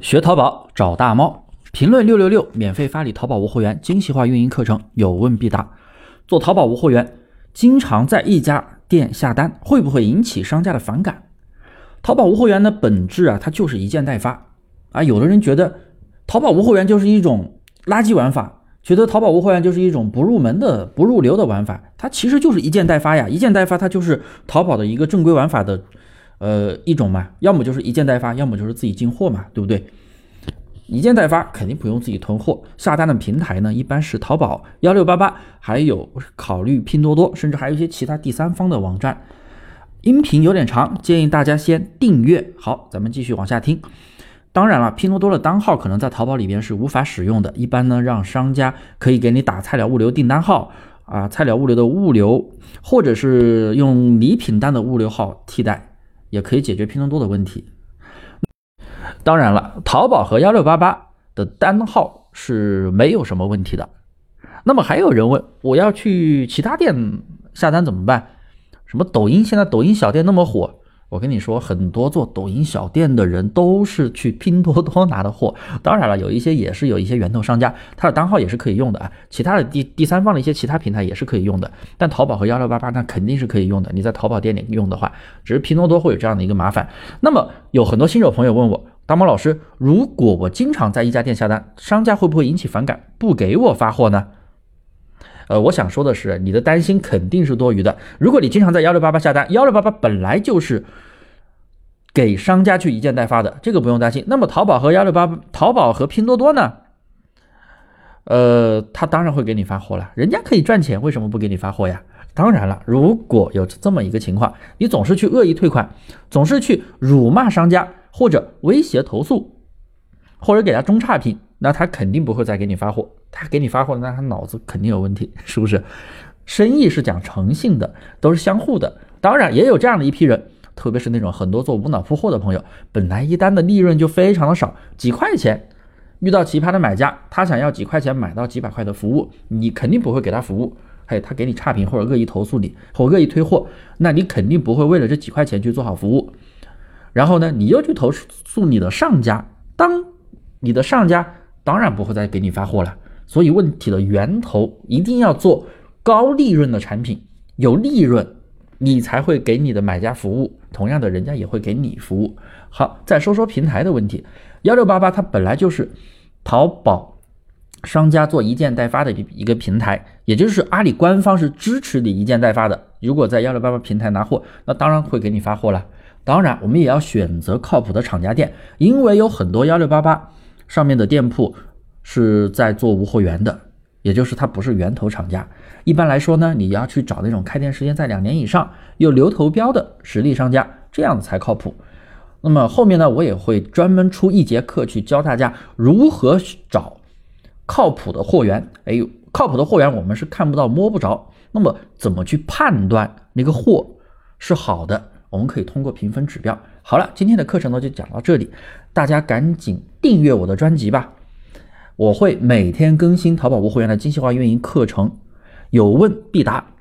学淘宝找大猫，评论六六六，免费发你淘宝无货源精细化运营课程，有问必答。做淘宝无货源，经常在一家店下单，会不会引起商家的反感？淘宝无货源的本质啊，它就是一件代发啊。有的人觉得淘宝无货源就是一种垃圾玩法，觉得淘宝无货源就是一种不入门的、不入流的玩法。它其实就是一件代发呀，一件代发它就是淘宝的一个正规玩法的。呃，一种嘛，要么就是一件代发，要么就是自己进货嘛，对不对？一件代发肯定不用自己囤货，下单的平台呢，一般是淘宝、幺六八八，还有考虑拼多多，甚至还有一些其他第三方的网站。音频有点长，建议大家先订阅。好，咱们继续往下听。当然了，拼多多的单号可能在淘宝里边是无法使用的，一般呢，让商家可以给你打菜鸟物流订单号啊，菜鸟物流的物流，或者是用礼品单的物流号替代。也可以解决拼多多的问题。当然了，淘宝和幺六八八的单号是没有什么问题的。那么还有人问，我要去其他店下单怎么办？什么抖音？现在抖音小店那么火。我跟你说，很多做抖音小店的人都是去拼多多拿的货。当然了，有一些也是有一些源头商家，他的单号也是可以用的啊。其他的第第三方的一些其他平台也是可以用的。但淘宝和幺六八八那肯定是可以用的。你在淘宝店里用的话，只是拼多多会有这样的一个麻烦。那么有很多新手朋友问我，大猫老师，如果我经常在一家店下单，商家会不会引起反感，不给我发货呢？呃，我想说的是，你的担心肯定是多余的。如果你经常在幺六八八下单，幺六八八本来就是给商家去一件代发的，这个不用担心。那么淘宝和幺六八，淘宝和拼多多呢？呃，他当然会给你发货了，人家可以赚钱，为什么不给你发货呀？当然了，如果有这么一个情况，你总是去恶意退款，总是去辱骂商家或者威胁投诉，或者给他中差评。那他肯定不会再给你发货，他给你发货，那他脑子肯定有问题，是不是？生意是讲诚信的，都是相互的。当然也有这样的一批人，特别是那种很多做无脑铺货的朋友，本来一单的利润就非常的少，几块钱，遇到奇葩的买家，他想要几块钱买到几百块的服务，你肯定不会给他服务。还有他给你差评或者恶意投诉你，或恶意退货，那你肯定不会为了这几块钱去做好服务。然后呢，你又去投诉你的上家，当你的上家。当然不会再给你发货了，所以问题的源头一定要做高利润的产品，有利润，你才会给你的买家服务，同样的，人家也会给你服务。好，再说说平台的问题，幺六八八它本来就是淘宝商家做一件代发的一一个平台，也就是阿里官方是支持你一件代发的。如果在幺六八八平台拿货，那当然会给你发货了。当然，我们也要选择靠谱的厂家店，因为有很多幺六八八。上面的店铺是在做无货源的，也就是它不是源头厂家。一般来说呢，你要去找那种开店时间在两年以上、有流头标的实力商家，这样才靠谱。那么后面呢，我也会专门出一节课去教大家如何找靠谱的货源。哎，靠谱的货源我们是看不到摸不着，那么怎么去判断那个货是好的？我们可以通过评分指标。好了，今天的课程呢就讲到这里，大家赶紧订阅我的专辑吧，我会每天更新淘宝无货源的精细化运营课程，有问必答。